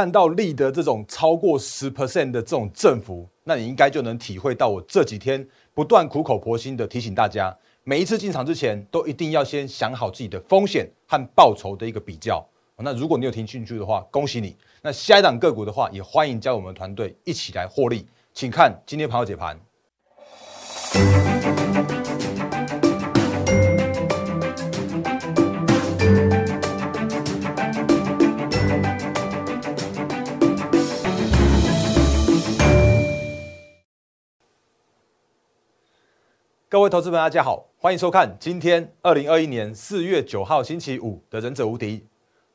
看到立的这种超过十 percent 的这种振幅，那你应该就能体会到我这几天不断苦口婆心的提醒大家，每一次进场之前都一定要先想好自己的风险和报酬的一个比较。那如果你有听进去的话，恭喜你。那下一档个股的话，也欢迎加入我们团队一起来获利。请看今天盘后解盘。各位投资朋友，大家好，欢迎收看今天二零二一年四月九号星期五的《忍者无敌》。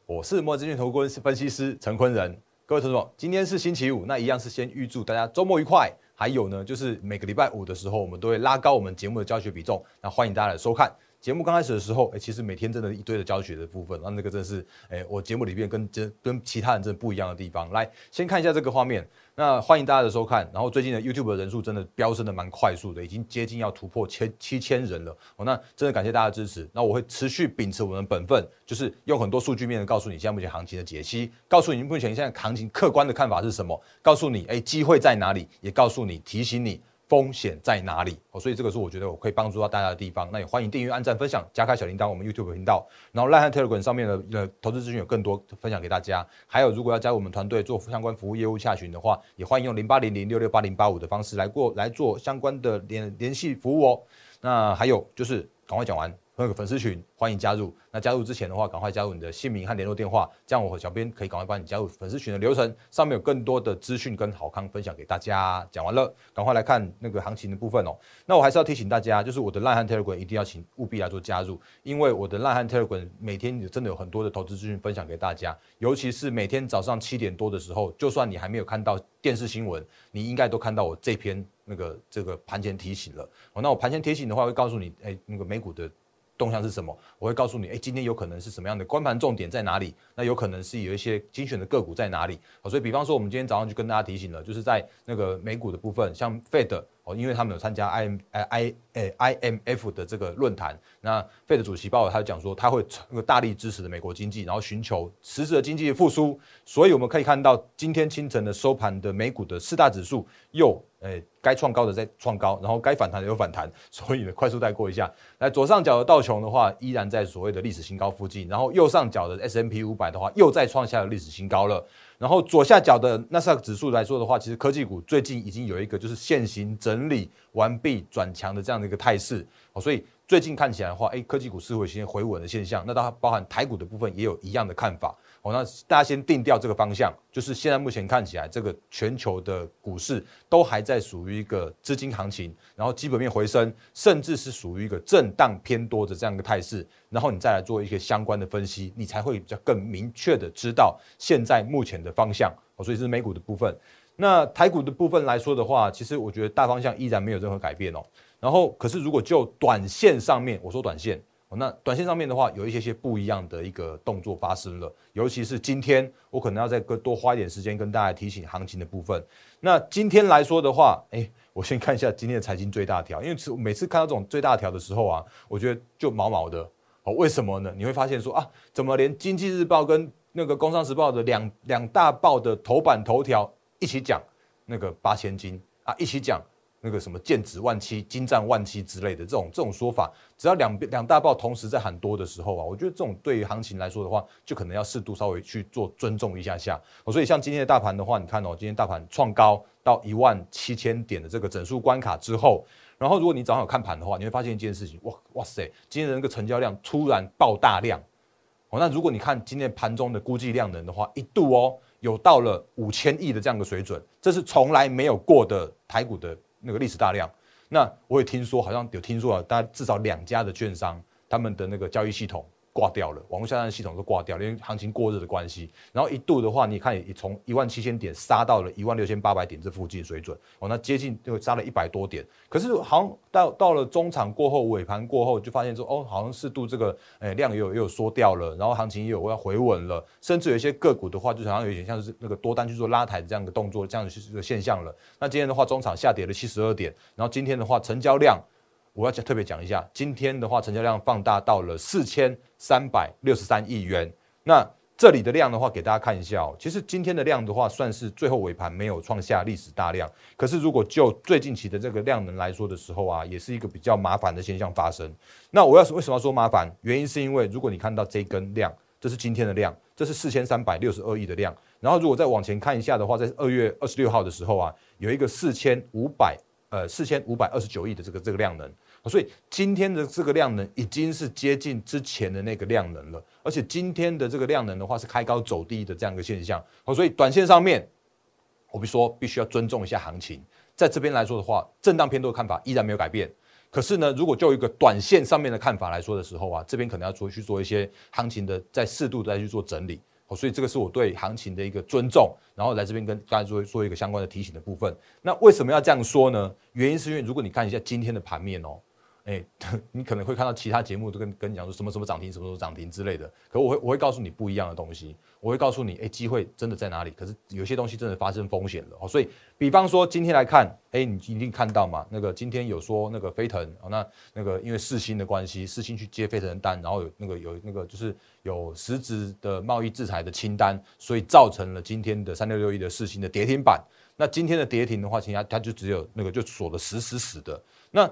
我是墨资讯投顾分析师陈坤仁，各位同学今天是星期五，那一样是先预祝大家周末愉快。还有呢，就是每个礼拜五的时候，我们都会拉高我们节目的教学比重，那欢迎大家来收看。节目刚开始的时候，哎，其实每天真的一堆的教学的部分，那那个真是，哎，我节目里面跟真跟其他人真的不一样的地方。来，先看一下这个画面，那欢迎大家的收看。然后最近的 YouTube 的人数真的飙升的蛮快速的，已经接近要突破千七千人了。哦，那真的感谢大家支持。那我会持续秉持我们的本分，就是用很多数据面的告诉你现在目前行情的解析，告诉你目前现在行情客观的看法是什么，告诉你哎机会在哪里，也告诉你提醒你。风险在哪里？哦，所以这个是我觉得我可以帮助到大家的地方。那也欢迎订阅、按赞、分享、加开小铃铛，我们 YouTube 频道。然后 Line Telegram 上面的呃投资资讯有更多分享给大家。还有，如果要加入我们团队做相关服务业务洽询的话，也欢迎用零八零零六六八零八五的方式来过来做相关的联联系服务哦。那还有就是赶快讲完。有个粉丝群，欢迎加入。那加入之前的话，赶快加入你的姓名和联络电话，这样我和小编可以赶快帮你加入粉丝群的流程。上面有更多的资讯跟好康分享给大家。讲完了，赶快来看那个行情的部分哦。那我还是要提醒大家，就是我的烂汉 Telegram 一定要请务必来做加入，因为我的烂汉 Telegram 每天真的有很多的投资资讯分享给大家，尤其是每天早上七点多的时候，就算你还没有看到电视新闻，你应该都看到我这篇那个这个盘前提醒了。哦，那我盘前提醒的话，会告诉你，哎，那个美股的。动向是什么？我会告诉你，哎，今天有可能是什么样的关盘重点在哪里？那有可能是有一些精选的个股在哪里？好，所以比方说，我们今天早上就跟大家提醒了，就是在那个美股的部分，像 Fed 哦，因为他们有参加 I M I I I M F 的这个论坛，那 Fed 主席鲍尔他就讲说，他会那个大力支持的美国经济，然后寻求实质的经济复苏。所以我们可以看到，今天清晨的收盘的美股的四大指数又。诶，该创高的在创高，然后该反弹的有反弹，所以呢，快速带过一下。来，左上角的道琼的话，依然在所谓的历史新高附近，然后右上角的 S M P 五百的话，又再创下了历史新高了。然后左下角的纳斯达克指数来说的话，其实科技股最近已经有一个就是现行整理完毕转强的这样的一个态势，哦，所以最近看起来的话，诶，科技股是会先回稳的现象。那它包含台股的部分也有一样的看法。哦，那大家先定掉这个方向，就是现在目前看起来，这个全球的股市都还在属于一个资金行情，然后基本面回升，甚至是属于一个震荡偏多的这样一个态势，然后你再来做一个相关的分析，你才会比较更明确的知道现在目前的方向。哦，所以是美股的部分，那台股的部分来说的话，其实我觉得大方向依然没有任何改变哦。然后，可是如果就短线上面，我说短线。那短线上面的话，有一些些不一样的一个动作发生了，尤其是今天，我可能要再多多花一点时间跟大家提醒行情的部分。那今天来说的话，哎，我先看一下今天的财经最大条，因为每次看到这种最大条的时候啊，我觉得就毛毛的哦。为什么呢？你会发现说啊，怎么连经济日报跟那个工商时报的两两大报的头版头条一起讲那个八千金啊，一起讲。那个什么剑指万七、金战万七之类的这种这种说法，只要两两大报同时在喊多的时候啊，我觉得这种对于行情来说的话，就可能要适度稍微去做尊重一下下。所以像今天的大盘的话，你看哦，今天大盘创高到一万七千点的这个整数关卡之后，然后如果你早上有看盘的话，你会发现一件事情，哇哇塞，今天的那个成交量突然爆大量哦。那如果你看今天盘中的估计量能的话，一度哦有到了五千亿的这样的水准，这是从来没有过的台股的。那个历史大量，那我也听说，好像有听说啊，大概至少两家的券商，他们的那个交易系统。挂掉了，网络下单系统都挂掉了，因为行情过热的关系。然后一度的话，你看也从一万七千点杀到了一万六千八百点这附近水准，哦，那接近就杀了一百多点。可是好像到到了中场过后，尾盘过后，就发现说，哦，好像适度这个，诶量也有也有缩掉了，然后行情也有要回稳了，甚至有一些个股的话，就好像有点像是那个多单去做拉抬这样的动作，这样的一个现象了。那今天的话，中场下跌了七十二点，然后今天的话，成交量。我要讲特别讲一下，今天的话成交量放大到了四千三百六十三亿元。那这里的量的话，给大家看一下哦。其实今天的量的话，算是最后尾盘没有创下历史大量。可是如果就最近期的这个量能来说的时候啊，也是一个比较麻烦的现象发生。那我要为什么要说麻烦？原因是因为如果你看到这根量，这是今天的量，这是四千三百六十二亿的量。然后如果再往前看一下的话，在二月二十六号的时候啊，有一个四千五百呃四千五百二十九亿的这个这个量能。所以今天的这个量能已经是接近之前的那个量能了，而且今天的这个量能的话是开高走低的这样一个现象。好，所以短线上面，我必说必须要尊重一下行情。在这边来说的话，震荡偏多的看法依然没有改变。可是呢，如果就一个短线上面的看法来说的时候啊，这边可能要做去做一些行情的再适度再去做整理。好，所以这个是我对行情的一个尊重，然后来这边跟大家做做一个相关的提醒的部分。那为什么要这样说呢？原因是因为如果你看一下今天的盘面哦。哎，你可能会看到其他节目都跟跟你讲说什么什么涨停，什么什么涨停之类的。可我会我会告诉你不一样的东西，我会告诉你，哎，机会真的在哪里？可是有些东西真的发生风险了哦。所以，比方说今天来看，哎，你一定看到嘛？那个今天有说那个飞腾哦，那那个因为四星的关系，四星去接飞腾的单，然后有那个有那个就是有实质的贸易制裁的清单，所以造成了今天的三六六一的四星的跌停板。那今天的跌停的话，其实它就只有那个就锁的死死死的。那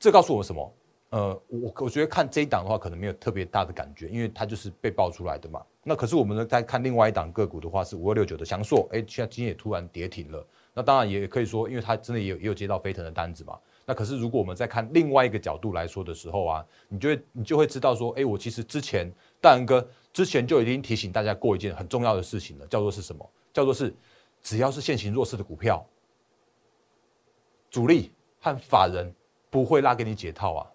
这告诉我什么？呃，我我觉得看这一档的话，可能没有特别大的感觉，因为它就是被爆出来的嘛。那可是我们呢，在看另外一档个股的话，是五二六九的翔硕，哎，现在今天也突然跌停了。那当然也可以说，因为它真的也有也有接到飞腾的单子嘛。那可是如果我们再看另外一个角度来说的时候啊，你就会你就会知道说，哎，我其实之前大仁哥之前就已经提醒大家过一件很重要的事情了，叫做是什么？叫做是只要是现行弱势的股票，主力和法人。不会拉给你解套啊，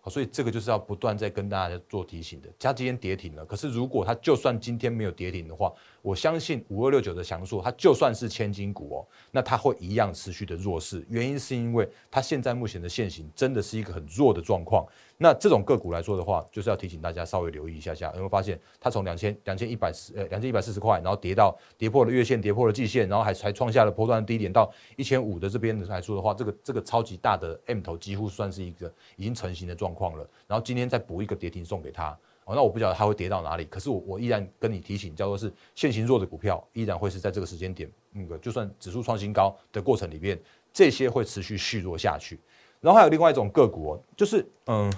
好，所以这个就是要不断在跟大家做提醒的。它今天跌停了，可是如果它就算今天没有跌停的话，我相信五二六九的强硕，它就算是千金股哦，那它会一样持续的弱势。原因是因为它现在目前的现形真的是一个很弱的状况。那这种个股来说的话，就是要提醒大家稍微留意一下下，有没有发现它从两千两千一百四呃两千一百四十块，然后跌到跌破了月线，跌破了季线，然后还才创下了波段低点到一千五的这边来说的话，这个这个超级大的 M 头几乎算是一个已经成型的状况了。然后今天再补一个跌停送给他，哦，那我不晓得它会跌到哪里，可是我我依然跟你提醒，叫做是现行弱的股票依然会是在这个时间点，那个就算指数创新高的过程里面，这些会持续续弱下去。然后还有另外一种个股，就是嗯。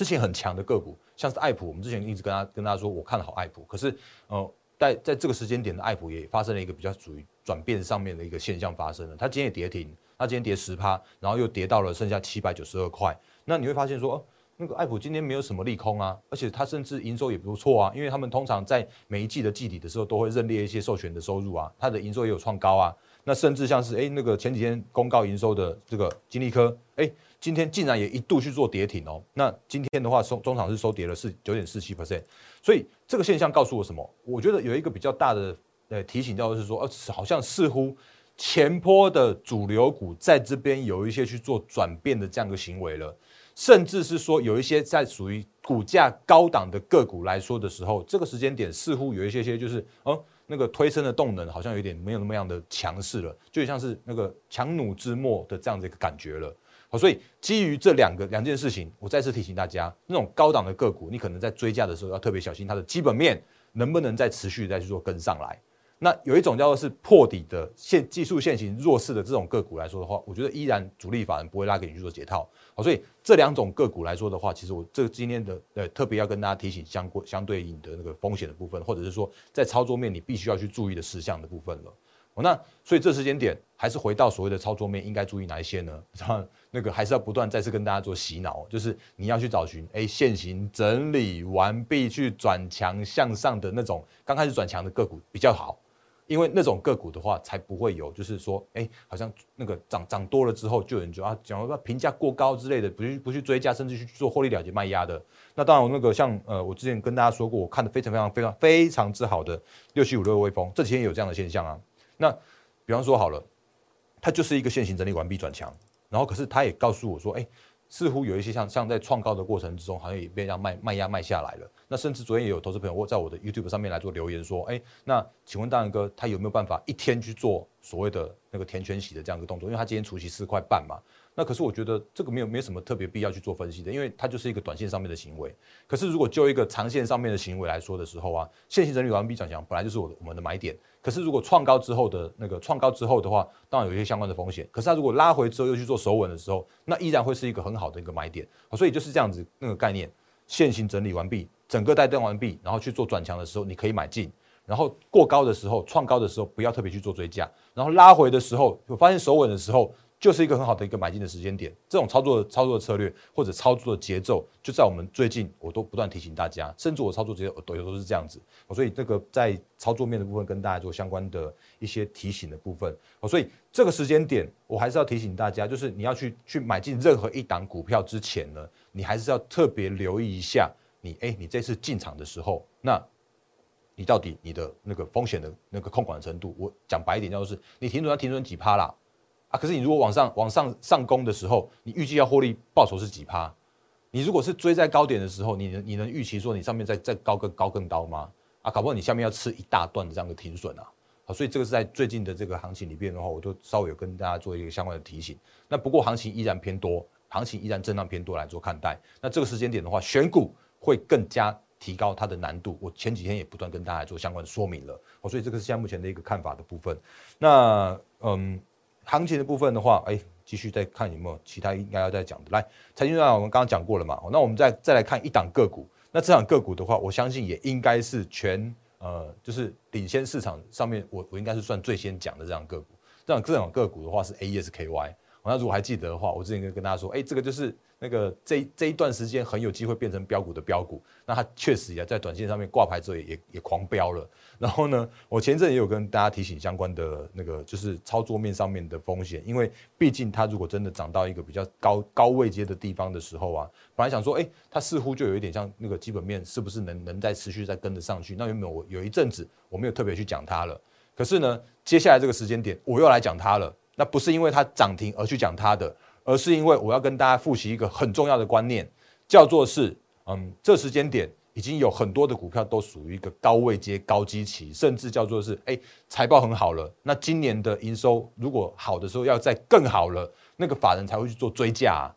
之前很强的个股，像是爱普，我们之前一直跟他跟大家说，我看好爱普。可是，呃，在在这个时间点的爱普也发生了一个比较属于转变上面的一个现象发生了。它今天也跌停，它今天跌十趴，然后又跌到了剩下七百九十二块。那你会发现说，那个爱普今天没有什么利空啊，而且它甚至营收也不错啊，因为他们通常在每一季的季底的时候都会认列一些授权的收入啊，它的营收也有创高啊。那甚至像是哎那个前几天公告营收的这个金利科，哎。今天竟然也一度去做跌停哦，那今天的话收中场是收跌了是九点四七 percent，所以这个现象告诉我什么？我觉得有一个比较大的呃提醒，叫是说，呃，好像似乎前坡的主流股在这边有一些去做转变的这样一个行为了，甚至是说有一些在属于股价高档的个股来说的时候，这个时间点似乎有一些些就是哦，那个推升的动能好像有点没有那么样的强势了，就像是那个强弩之末的这样的一个感觉了。好，所以基于这两个两件事情，我再次提醒大家，那种高档的个股，你可能在追价的时候要特别小心，它的基本面能不能再持续再去做跟上来。那有一种叫做是破底的现技术线型弱势的这种个股来说的话，我觉得依然主力法人不会拉给你去做解套。好，所以这两种个股来说的话，其实我这今天的呃特别要跟大家提醒相关相对应的那个风险的部分，或者是说在操作面你必须要去注意的事项的部分了。那所以这时间点还是回到所谓的操作面，应该注意哪一些呢？那个还是要不断再次跟大家做洗脑，就是你要去找寻，哎，现行整理完毕去转强向上的那种刚开始转强的个股比较好，因为那种个股的话才不会有，就是说，哎，好像那个涨涨多了之后，就有人就啊讲说评价过高之类的，不去不去追加，甚至去做获利了结卖压的。那当然，那个像呃，我之前跟大家说过，我看的非常非常非常非常之好的六七五六微风，这几天有这样的现象啊。那，比方说好了，它就是一个现行整理完毕转强，然后可是他也告诉我说，哎，似乎有一些像像在创高的过程之中，好像也被让卖卖压卖下来了。那甚至昨天也有投资朋友我在我的 YouTube 上面来做留言说，哎，那请问大仁哥，他有没有办法一天去做所谓的那个填全息的这样一个动作，因为他今天除息四块半嘛。那可是我觉得这个没有没有什么特别必要去做分析的，因为它就是一个短线上面的行为。可是如果就一个长线上面的行为来说的时候啊，现行整理完毕转强本来就是我我们的买点。可是如果创高之后的那个创高之后的话，当然有一些相关的风险。可是它如果拉回之后又去做守稳的时候，那依然会是一个很好的一个买点。所以就是这样子那个概念，现行整理完毕，整个带动完毕，然后去做转强的时候，你可以买进。然后过高的时候，创高的时候，不要特别去做追加。然后拉回的时候，我发现守稳的时候。就是一个很好的一个买进的时间点，这种操作操作的策略或者操作的节奏，就在我们最近我都不断提醒大家，甚至我操作节奏都都是这样子，所以这个在操作面的部分跟大家做相关的一些提醒的部分，所以这个时间点我还是要提醒大家，就是你要去去买进任何一档股票之前呢，你还是要特别留意一下，你哎你这次进场的时候，那你到底你的那个风险的那个控管程度，我讲白一点，就是你停损要停损几趴啦。啊，可是你如果往上往上上攻的时候，你预计要获利报酬是几趴？你如果是追在高点的时候，你能你能预期说你上面再再高更高更高吗？啊，搞不好你下面要吃一大段的这样的停损啊！好，所以这个是在最近的这个行情里边的话，我就稍微有跟大家做一个相关的提醒。那不过行情依然偏多，行情依然震荡偏多来做看待。那这个时间点的话，选股会更加提高它的难度。我前几天也不断跟大家做相关的说明了。好，所以这个是现在目前的一个看法的部分。那嗯。行情的部分的话，哎，继续再看有没有其他应该要再讲的。来，财经段我们刚刚讲过了嘛，那我们再再来看一档个股。那这档个股的话，我相信也应该是全呃，就是领先市场上面，我我应该是算最先讲的这样个股。这样这种个股的话是 A S K Y。那如果还记得的话，我之前跟跟大家说，哎，这个就是。那个这这一段时间很有机会变成标股的标股，那它确实也在短线上面挂牌之后也也狂飙了。然后呢，我前阵也有跟大家提醒相关的那个就是操作面上面的风险，因为毕竟它如果真的涨到一个比较高高位阶的地方的时候啊，本来想说，哎，它似乎就有一点像那个基本面是不是能能再持续再跟得上去？那原本我有一阵子我没有特别去讲它了，可是呢，接下来这个时间点我又来讲它了，那不是因为它涨停而去讲它的。而是因为我要跟大家复习一个很重要的观念，叫做是，嗯，这时间点已经有很多的股票都属于一个高位阶、高基期，甚至叫做是，哎，财报很好了。那今年的营收如果好的时候，要再更好了，那个法人才会去做追加。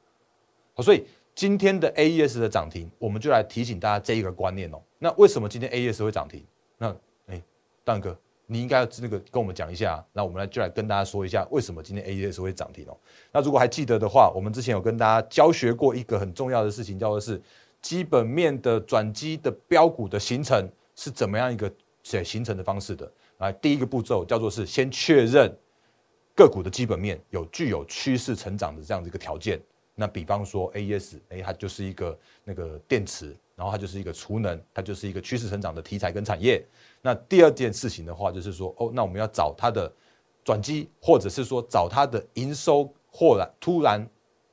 好，所以今天的 AES 的涨停，我们就来提醒大家这一个观念哦。那为什么今天 AES 会涨停？那，哎，蛋哥。你应该要那个跟我们讲一下，那我们来就来跟大家说一下，为什么今天 A E S 会涨停哦？那如果还记得的话，我们之前有跟大家教学过一个很重要的事情，叫做是基本面的转机的标股的形成是怎么样一个写形成的方式的。来，第一个步骤叫做是先确认个股的基本面有具有趋势成长的这样的一个条件。那比方说 A E S，哎，它就是一个那个电池。然后它就是一个储能，它就是一个趋势成长的题材跟产业。那第二件事情的话，就是说，哦，那我们要找它的转机，或者是说找它的营收或然突然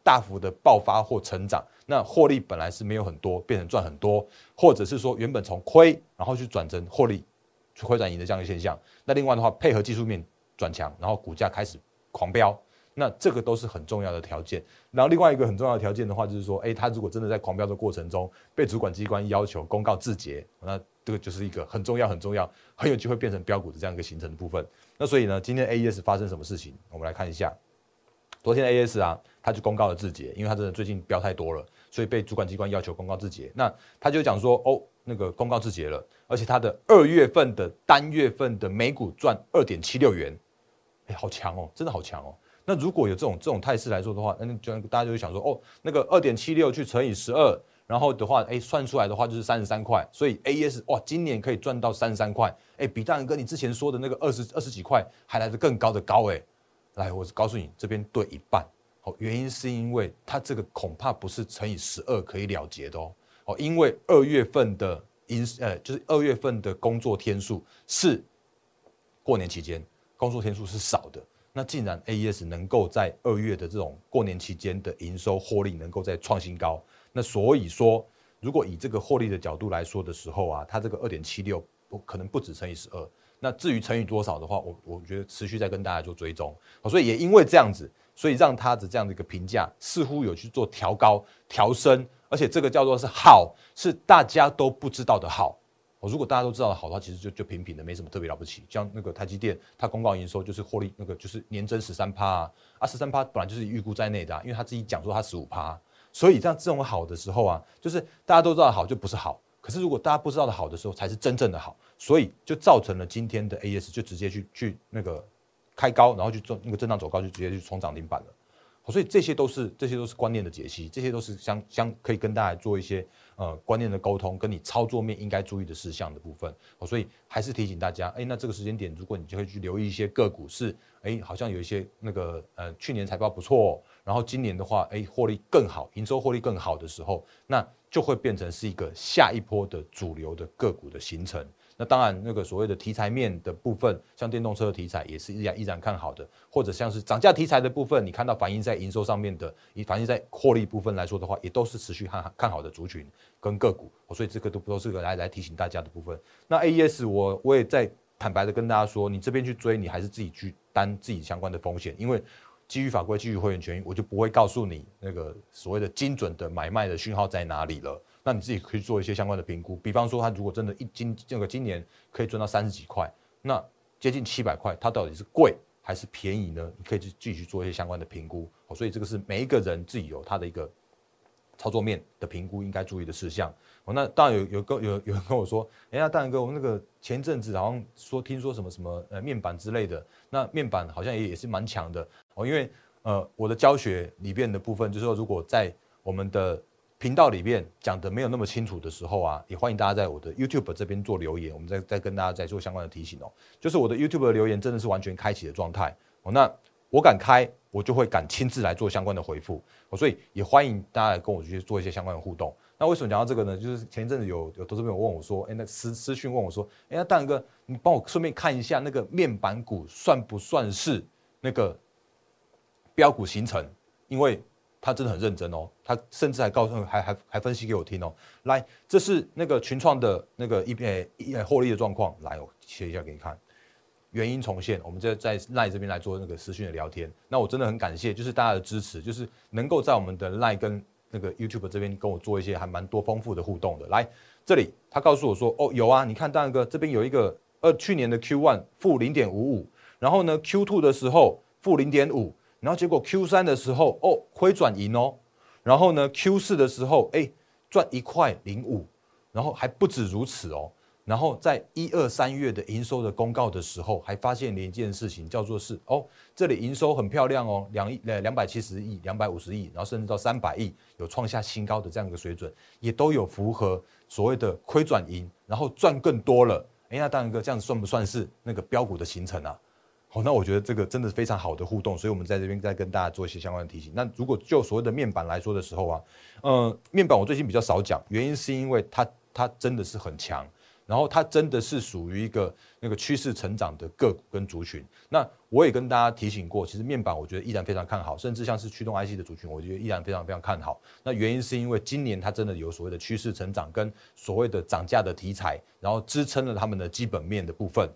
大幅的爆发或成长。那获利本来是没有很多，变成赚很多，或者是说原本从亏，然后去转成获利，去亏转盈的这样一个现象。那另外的话，配合技术面转强，然后股价开始狂飙。那这个都是很重要的条件。然后另外一个很重要的条件的话，就是说，哎，他如果真的在狂飙的过程中被主管机关要求公告自结，那这个就是一个很重要、很重要、很有机会变成标股的这样一个形成的部分。那所以呢，今天 A E S 发生什么事情？我们来看一下。昨天 A E S 啊，他就公告了自结，因为他真的最近标太多了，所以被主管机关要求公告自结。那他就讲说，哦，那个公告自结了，而且他的二月份的单月份的每股赚二点七六元，哎，好强哦，真的好强哦。那如果有这种这种态势来说的话，那就大家就会想说，哦，那个二点七六去乘以十二，然后的话，哎，算出来的话就是三十三块，所以 AS 哇，今年可以赚到三十三块，哎，比大仁哥你之前说的那个二十二十几块还来得更高的高哎，来，我告诉你，这边对一半，好，原因是因为它这个恐怕不是乘以十二可以了结的哦，哦，因为二月份的因呃，就是二月份的工作天数是过年期间工作天数是少的。那既然 A E S 能够在二月的这种过年期间的营收获利能够在创新高，那所以说，如果以这个获利的角度来说的时候啊，它这个二点七六不可能不止乘以十二。那至于乘以多少的话，我我觉得持续在跟大家做追踪。所以也因为这样子，所以让它的这样的一个评价似乎有去做调高、调升，而且这个叫做是好，是大家都不知道的好。哦，如果大家都知道的好的话，其实就就平平的，没什么特别了不起。像那个台积电，它公告营收就是获利那个就是年增十三趴啊，啊十三趴本来就是预估在内的，啊因为他自己讲说他十五趴，所以这样这种好的时候啊，就是大家都知道好就不是好，可是如果大家不知道的好的时候，才是真正的好，所以就造成了今天的 AS 就直接去去那个开高，然后去做那个震荡走高，就直接去冲涨停板了。所以这些都是这些都是观念的解析，这些都是相相可以跟大家做一些呃观念的沟通，跟你操作面应该注意的事项的部分。所以还是提醒大家，哎，那这个时间点，如果你就会去留意一些个股是，哎，好像有一些那个呃去年财报不错，然后今年的话，哎，获利更好，营收获利更好的时候，那就会变成是一个下一波的主流的个股的形成。那当然，那个所谓的题材面的部分，像电动车的题材也是依然依然看好的，或者像是涨价题材的部分，你看到反映在营收上面的，以反映在获利部分来说的话，也都是持续看看好的族群跟个股，所以这个都都是个来来提醒大家的部分。那 A E S 我我也在坦白的跟大家说，你这边去追，你还是自己去担自己相关的风险，因为基于法规、基于会员权益，我就不会告诉你那个所谓的精准的买卖的讯号在哪里了。那你自己可以做一些相关的评估，比方说，它如果真的一今这个今年可以赚到三十几块，那接近七百块，它到底是贵还是便宜呢？你可以去继续做一些相关的评估。哦，所以这个是每一个人自己有他的一个操作面的评估应该注意的事项。哦，那当然有有跟有有人跟我说，哎呀，大然哥，我们那个前阵子好像说听说什么什么呃面板之类的，那面板好像也也是蛮强的哦，因为呃我的教学里边的部分就是说，如果在我们的频道里面讲的没有那么清楚的时候啊，也欢迎大家在我的 YouTube 这边做留言，我们再再跟大家再做相关的提醒哦。就是我的 YouTube 的留言真的是完全开启的状态哦，那我敢开，我就会敢亲自来做相关的回复哦，所以也欢迎大家来跟我去做一些相关的互动。那为什么讲到这个呢？就是前一阵子有有投资朋友问我说，哎，那私私讯问我说，哎，那大哥，你帮我顺便看一下那个面板股算不算是那个标股形成？因为他真的很认真哦，他甚至还告诉还还还分析给我听哦。来，这是那个群创的那个一呃一获利的状况，来我切一下给你看，原因重现。我们在在赖这边来做那个私讯的聊天。那我真的很感谢，就是大家的支持，就是能够在我们的赖跟那个 YouTube 这边跟我做一些还蛮多丰富的互动的。来，这里他告诉我说，哦有啊，你看大哥这边有一个呃去年的 Q one 负零点五五，然后呢 Q two 的时候负零点五。然后结果 Q 三的时候哦亏转盈哦，然后呢 Q 四的时候哎赚一块零五，然后还不止如此哦，然后在一二三月的营收的公告的时候，还发现一件事情叫做是哦这里营收很漂亮哦两亿呃两百七十亿两百五十亿，然后甚至到三百亿有创下新高的这样一个水准，也都有符合所谓的亏转盈，然后赚更多了，哎那大哥这样子算不算是那个标股的形成啊？好，那我觉得这个真的是非常好的互动，所以我们在这边再跟大家做一些相关的提醒。那如果就所谓的面板来说的时候啊，呃，面板我最近比较少讲，原因是因为它它真的是很强，然后它真的是属于一个那个趋势成长的个股跟族群。那我也跟大家提醒过，其实面板我觉得依然非常看好，甚至像是驱动 IC 的族群，我觉得依然非常非常看好。那原因是因为今年它真的有所谓的趋势成长跟所谓的涨价的题材，然后支撑了他们的基本面的部分。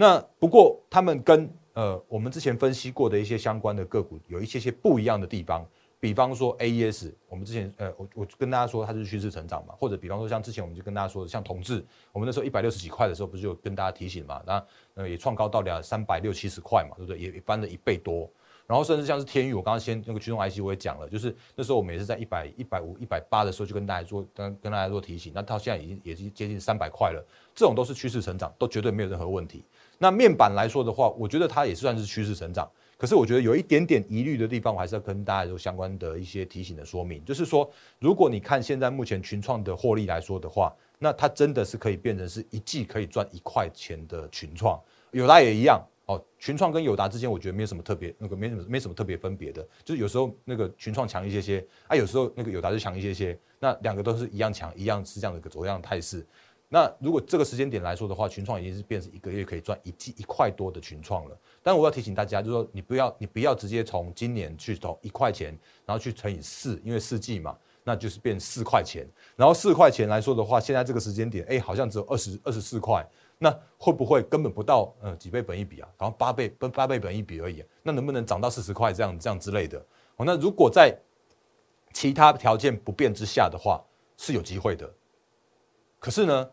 那不过他们跟呃我们之前分析过的一些相关的个股有一些些不一样的地方，比方说 A E S，我们之前呃我我跟大家说它是趋势成长嘛，或者比方说像之前我们就跟大家说的像同志，我们那时候一百六十几块的时候不是就跟大家提醒嘛，那呃也创高到两三百六七十块嘛，对不对？也翻了一倍多。然后甚至像是天宇，我刚刚先那个驱动 IC 我也讲了，就是那时候我们也是在一百一百五一百八的时候就跟大家做跟跟大家做提醒，那到现在已经也是接近三百块了，这种都是趋势成长，都绝对没有任何问题。那面板来说的话，我觉得它也算是趋势成长，可是我觉得有一点点疑虑的地方，我还是要跟大家做相关的一些提醒的说明，就是说，如果你看现在目前群创的获利来说的话，那它真的是可以变成是一季可以赚一块钱的群创，友达也一样。哦，群创跟友达之间，我觉得没有什么特别，那个没什么没什么特别分别的，就是有时候那个群创强一些些，啊，有时候那个友达就强一些些，那两个都是一样强，一样是这样的一个走样态势。那如果这个时间点来说的话，群创已经是变成一个月可以赚一季一块多的群创了。但我要提醒大家，就是说你不要你不要直接从今年去投一块钱，然后去乘以四，因为四季嘛，那就是变四块钱。然后四块钱来说的话，现在这个时间点，哎，好像只有二十二十四块。那会不会根本不到呃几倍本一比啊？然后八倍八八倍本一比而已，那能不能涨到四十块这样这样之类的？哦，那如果在其他条件不变之下的话，是有机会的。可是呢，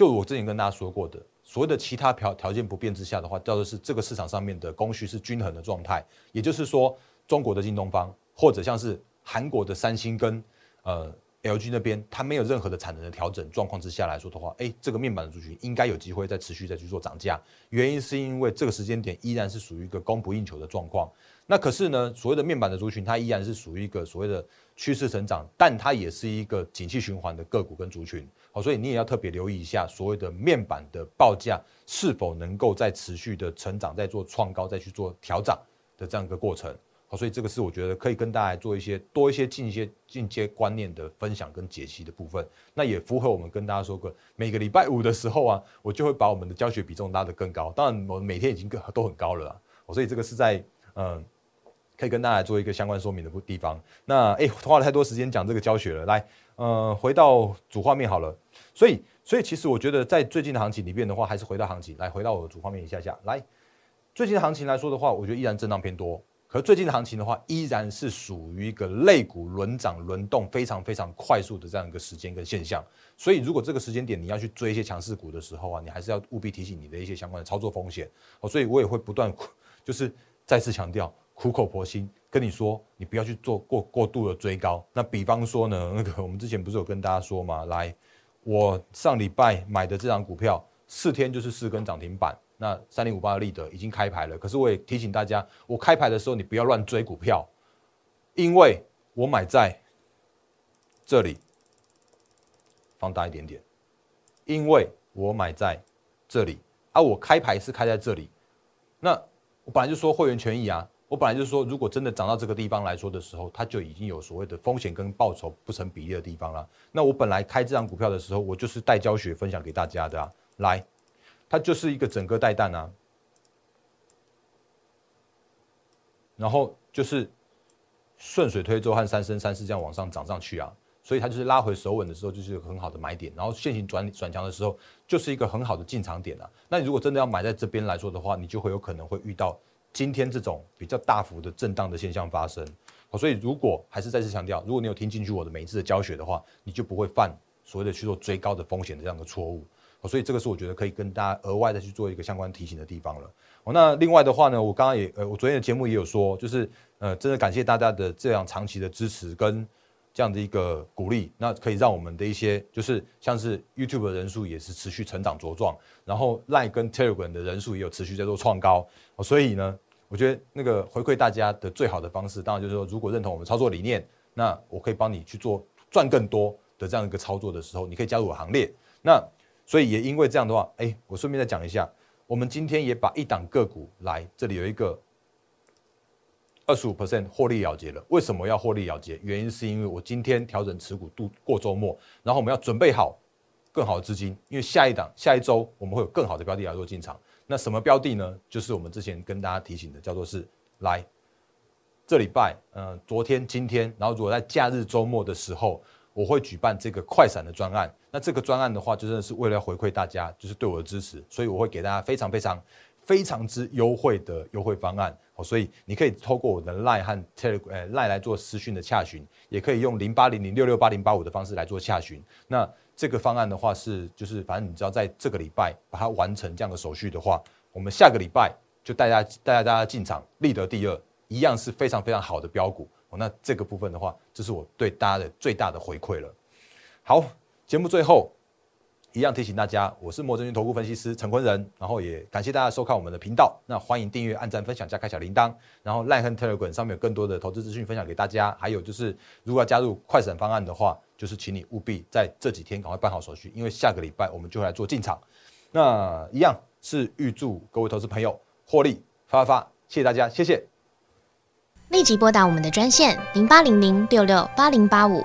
就我之前跟大家说过的，所谓的其他条条件不变之下的话，叫做是这个市场上面的供需是均衡的状态。也就是说，中国的京东方或者像是韩国的三星跟呃。LG 那边它没有任何的产能的调整状况之下来说的话，哎，这个面板的族群应该有机会再持续再去做涨价。原因是因为这个时间点依然是属于一个供不应求的状况。那可是呢，所谓的面板的族群它依然是属于一个所谓的趋势成长，但它也是一个景气循环的个股跟族群。好，所以你也要特别留意一下所谓的面板的报价是否能够在持续的成长，在做创高，再去做调涨的这样一个过程。好，所以这个是我觉得可以跟大家做一些多一些进一些进阶观念的分享跟解析的部分。那也符合我们跟大家说过，每个礼拜五的时候啊，我就会把我们的教学比重拉得更高。当然，我每天已经更都很高了啊。所以这个是在嗯，可以跟大家做一个相关说明的地方。那哎，花了太多时间讲这个教学了。来，呃，回到主画面好了。所以，所以其实我觉得在最近的行情里面的话，还是回到行情来，回到我的主画面一下下来。最近的行情来说的话，我觉得依然震荡偏多。可最近的行情的话，依然是属于一个类股轮涨轮动非常非常快速的这样一个时间跟现象。所以，如果这个时间点你要去追一些强势股的时候啊，你还是要务必提醒你的一些相关的操作风险。哦，所以我也会不断 就是再次强调，苦口婆心跟你说，你不要去做过过度的追高。那比方说呢，那个我们之前不是有跟大家说吗，来，我上礼拜买的这张股票，四天就是四根涨停板。那三零五八的立德已经开牌了，可是我也提醒大家，我开牌的时候你不要乱追股票，因为我买在这里，放大一点点，因为我买在这里，啊我开牌是开在这里，那我本来就说会员权益啊，我本来就是说如果真的涨到这个地方来说的时候，它就已经有所谓的风险跟报酬不成比例的地方了。那我本来开这张股票的时候，我就是带教学分享给大家的啊，来。它就是一个整个带弹啊，然后就是顺水推舟和三升三世这样往上涨上去啊，所以它就是拉回手稳的时候就是很好的买点，然后现行转转强的时候就是一个很好的进场点啊。那你如果真的要买在这边来说的话，你就会有可能会遇到今天这种比较大幅的震荡的现象发生。所以如果还是再次强调，如果你有听进去我的每一次的教学的话，你就不会犯所谓的去做追高的风险的这样的错误。所以这个是我觉得可以跟大家额外的去做一个相关提醒的地方了。那另外的话呢，我刚刚也呃，我昨天的节目也有说，就是呃，真的感谢大家的这样长期的支持跟这样的一个鼓励，那可以让我们的一些就是像是 YouTube 的人数也是持续成长茁壮，然后 Line 跟 Telegram 的人数也有持续在做创高。所以呢，我觉得那个回馈大家的最好的方式，当然就是说，如果认同我们操作理念，那我可以帮你去做赚更多的这样一个操作的时候，你可以加入我行列。那所以也因为这样的话，哎，我顺便再讲一下，我们今天也把一档个股来这里有一个二十五 percent 获利了结了。为什么要获利了结？原因是因为我今天调整持股度过周末，然后我们要准备好更好的资金，因为下一档下一周我们会有更好的标的来做进场。那什么标的呢？就是我们之前跟大家提醒的，叫做是来这礼拜，嗯，昨天、今天，然后如果在假日周末的时候。我会举办这个快闪的专案，那这个专案的话，就真的是为了回馈大家，就是对我的支持，所以我会给大家非常非常非常之优惠的优惠方案。所以你可以透过我的 Line 和 Telegram Line 来做私讯的洽询，也可以用零八零零六六八零八五的方式来做洽询。那这个方案的话是，就是反正你只要在这个礼拜把它完成这样的手续的话，我们下个礼拜就带大家带大家进场，立得第二，一样是非常非常好的标股。哦那这个部分的话，这是我对大家的最大的回馈了。好，节目最后一样提醒大家，我是莫证券投顾分析师陈坤仁，然后也感谢大家收看我们的频道。那欢迎订阅、按赞、分享加开小铃铛。然后赖亨 Telegram 上面有更多的投资资讯分享给大家。还有就是，如果要加入快闪方案的话，就是请你务必在这几天赶快办好手续，因为下个礼拜我们就会来做进场。那一样是预祝各位投资朋友获利发发发，谢谢大家，谢谢。立即拨打我们的专线零八零零六六八零八五